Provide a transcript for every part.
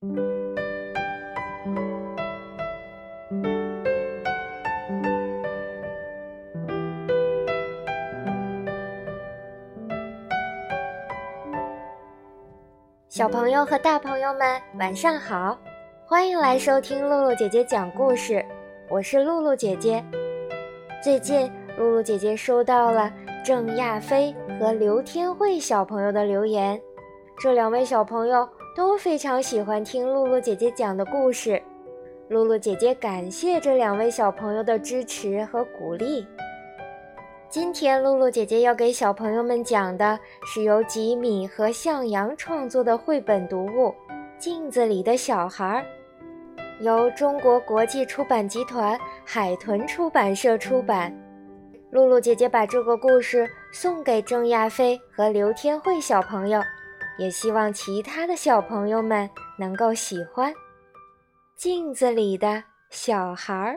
小朋友和大朋友们，晚上好！欢迎来收听露露姐姐讲故事，我是露露姐姐。最近，露露姐姐收到了郑亚飞和刘天慧小朋友的留言，这两位小朋友都非常喜欢听露露姐姐讲的故事。露露姐姐感谢这两位小朋友的支持和鼓励。今天，露露姐姐要给小朋友们讲的是由吉米和向阳创作的绘本读物《镜子里的小孩》，由中国国际出版集团海豚出版社出版。露露姐姐把这个故事送给郑亚飞和刘天慧小朋友，也希望其他的小朋友们能够喜欢《镜子里的小孩儿》。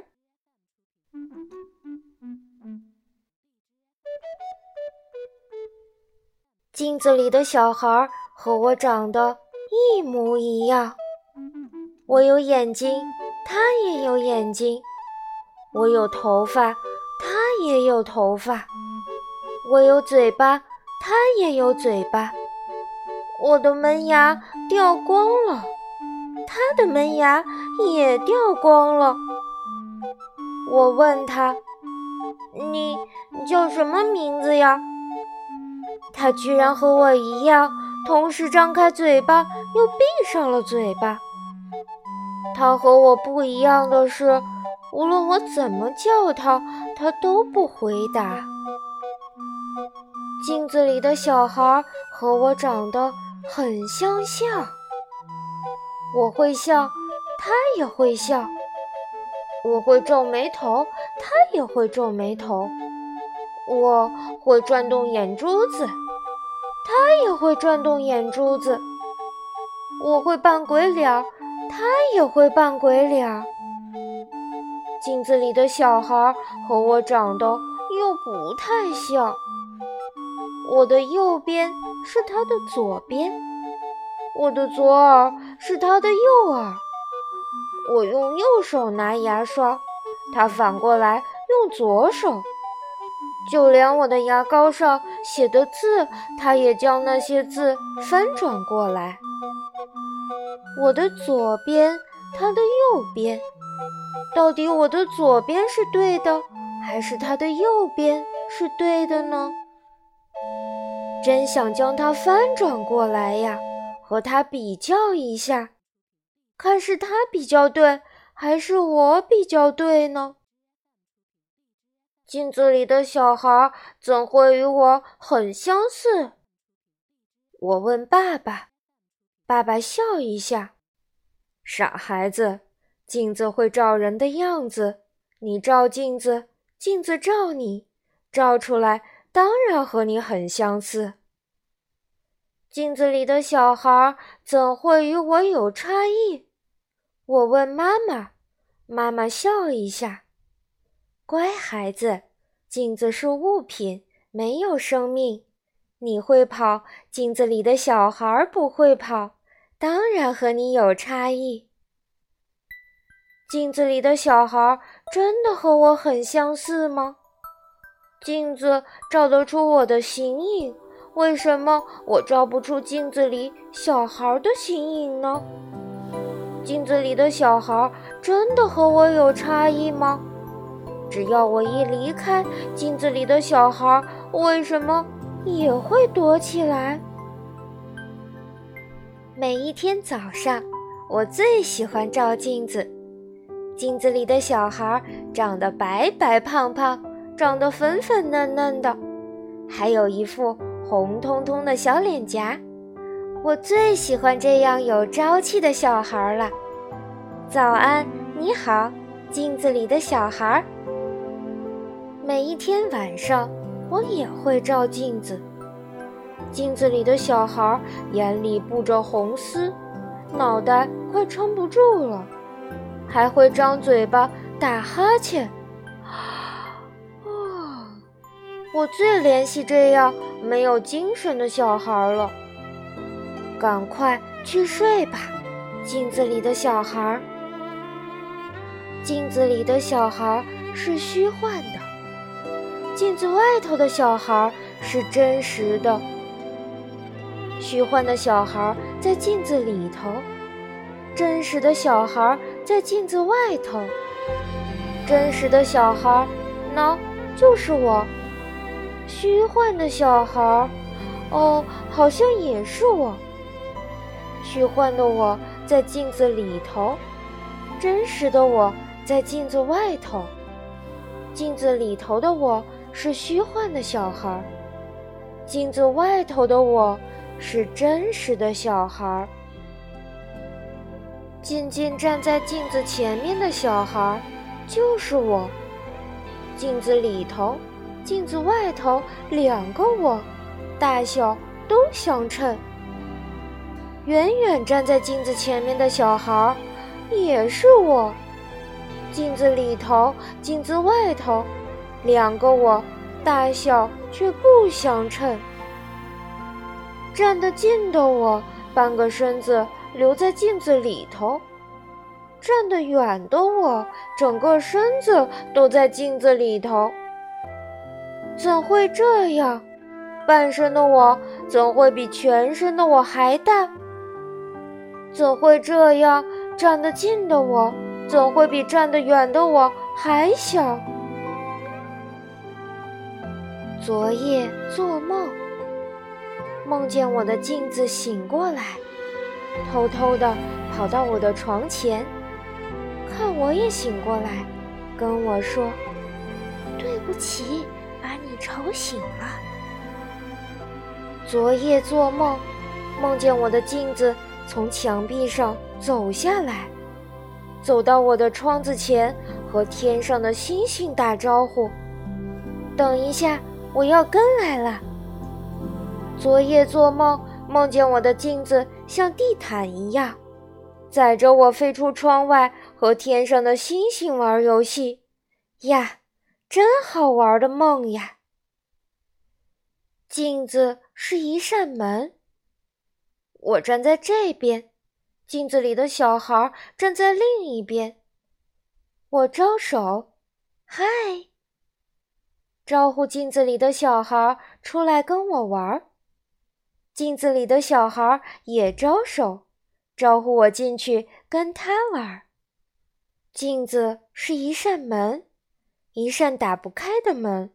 镜子里的小孩儿和我长得一模一样。我有眼睛，他也有眼睛；我有头发，他也有头发；我有嘴巴，他也有嘴巴。我的门牙掉光了，他的门牙也掉光了。我问他：“你叫什么名字呀？”他居然和我一样，同时张开嘴巴又闭上了嘴巴。他和我不一样的是，无论我怎么叫他，他都不回答。镜子里的小孩和我长得很相像，我会笑，他也会笑；我会皱眉头，他也会皱眉头；我会转动眼珠子。他也会转动眼珠子，我会扮鬼脸，他也会扮鬼脸。镜子里的小孩和我长得又不太像，我的右边是他的左边，我的左耳是他的右耳。我用右手拿牙刷，他反过来用左手。就连我的牙膏上写的字，他也将那些字翻转过来。我的左边，他的右边，到底我的左边是对的，还是他的右边是对的呢？真想将它翻转过来呀，和他比较一下，看是他比较对，还是我比较对呢？镜子里的小孩怎会与我很相似？我问爸爸，爸爸笑一下：“傻孩子，镜子会照人的样子，你照镜子，镜子照你，照出来当然和你很相似。”镜子里的小孩怎会与我有差异？我问妈妈，妈妈笑一下。乖孩子，镜子是物品，没有生命。你会跑，镜子里的小孩不会跑，当然和你有差异。镜子里的小孩真的和我很相似吗？镜子照得出我的形影，为什么我照不出镜子里小孩的形影呢？镜子里的小孩真的和我有差异吗？只要我一离开镜子里的小孩，为什么也会躲起来？每一天早上，我最喜欢照镜子。镜子里的小孩长得白白胖胖，长得粉粉嫩嫩的，还有一副红彤彤的小脸颊。我最喜欢这样有朝气的小孩了。早安，你好，镜子里的小孩。每一天晚上，我也会照镜子。镜子里的小孩眼里布着红丝，脑袋快撑不住了，还会张嘴巴打哈欠。我最怜惜这样没有精神的小孩了。赶快去睡吧，镜子里的小孩。镜子里的小孩是虚幻的，镜子外头的小孩是真实的。虚幻的小孩在镜子里头，真实的小孩在镜子外头。真实的小孩，喏，就是我。虚幻的小孩，哦，好像也是我。虚幻的我在镜子里头，真实的我在镜子外头。镜子里头的我是虚幻的小孩，镜子外头的我是真实的小孩。静静站在镜子前面的小孩，就是我。镜子里头。镜子外头两个我，大小都相称。远远站在镜子前面的小孩，也是我。镜子里头，镜子外头，两个我，大小却不相称。站得近的我，半个身子留在镜子里头；站得远的我，整个身子都在镜子里头。怎会这样？半身的我怎会比全身的我还大？怎会这样？站得近的我怎会比站得远的我还小？昨夜做梦，梦见我的镜子醒过来，偷偷的跑到我的床前，看我也醒过来，跟我说：“对不起。”吵醒了。昨夜做梦，梦见我的镜子从墙壁上走下来，走到我的窗子前，和天上的星星打招呼：“等一下，我要跟来了。”昨夜做梦，梦见我的镜子像地毯一样，载着我飞出窗外，和天上的星星玩游戏。呀！真好玩的梦呀！镜子是一扇门，我站在这边，镜子里的小孩站在另一边。我招手，嗨，招呼镜子里的小孩出来跟我玩。镜子里的小孩也招手，招呼我进去跟他玩。镜子是一扇门。一扇打不开的门，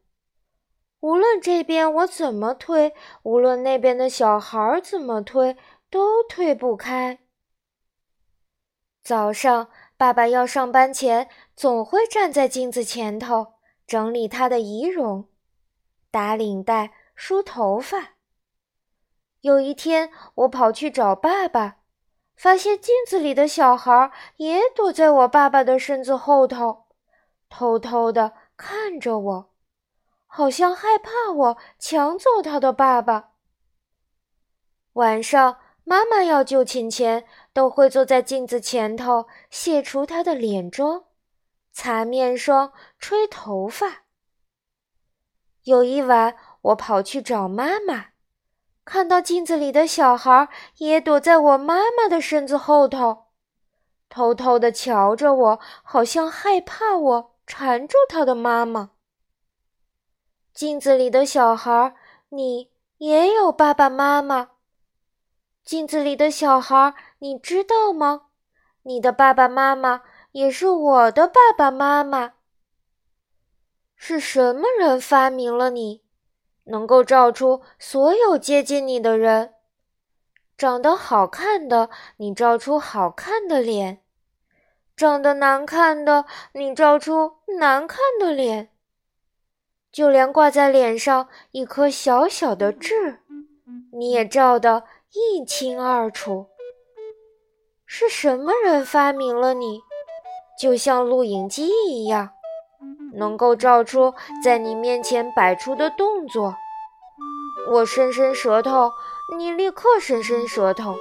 无论这边我怎么推，无论那边的小孩怎么推，都推不开。早上，爸爸要上班前，总会站在镜子前头整理他的仪容，打领带、梳头发。有一天，我跑去找爸爸，发现镜子里的小孩也躲在我爸爸的身子后头。偷偷的看着我，好像害怕我抢走他的爸爸。晚上，妈妈要就寝前，都会坐在镜子前头卸除她的脸妆、擦面霜、吹头发。有一晚，我跑去找妈妈，看到镜子里的小孩也躲在我妈妈的身子后头，偷偷的瞧着我，好像害怕我。缠住他的妈妈。镜子里的小孩，你也有爸爸妈妈。镜子里的小孩，你知道吗？你的爸爸妈妈也是我的爸爸妈妈。是什么人发明了你，能够照出所有接近你的人？长得好看的，你照出好看的脸。长得难看的，你照出难看的脸；就连挂在脸上一颗小小的痣，你也照得一清二楚。是什么人发明了你，就像录影机一样，能够照出在你面前摆出的动作？我伸伸舌头，你立刻伸伸舌头。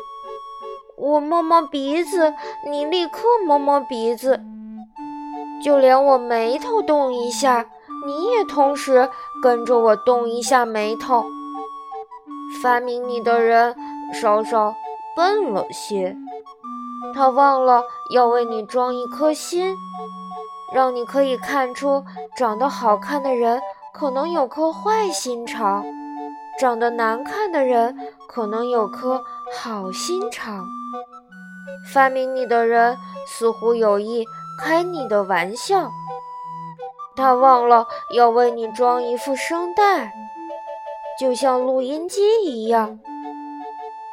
我摸摸鼻子，你立刻摸摸鼻子。就连我眉头动一下，你也同时跟着我动一下眉头。发明你的人稍稍笨了些。他忘了要为你装一颗心，让你可以看出长得好看的人可能有颗坏心肠，长得难看的人可能有颗好心肠。发明你的人似乎有意开你的玩笑，他忘了要为你装一副声带，就像录音机一样，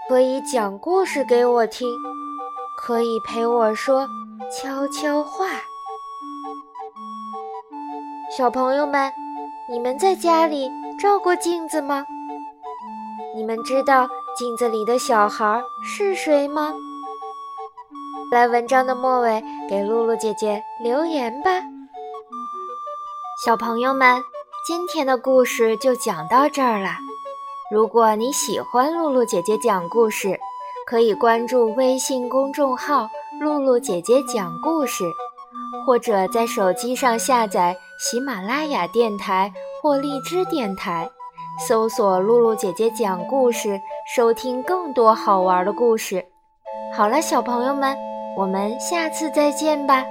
可以讲故事给我听，可以陪我说悄悄话。小朋友们，你们在家里照过镜子吗？你们知道镜子里的小孩是谁吗？来文章的末尾给露露姐姐留言吧，小朋友们，今天的故事就讲到这儿了。如果你喜欢露露姐姐讲故事，可以关注微信公众号“露露姐姐讲故事”，或者在手机上下载喜马拉雅电台或荔枝电台，搜索“露露姐姐讲故事”，收听更多好玩的故事。好了，小朋友们。我们下次再见吧。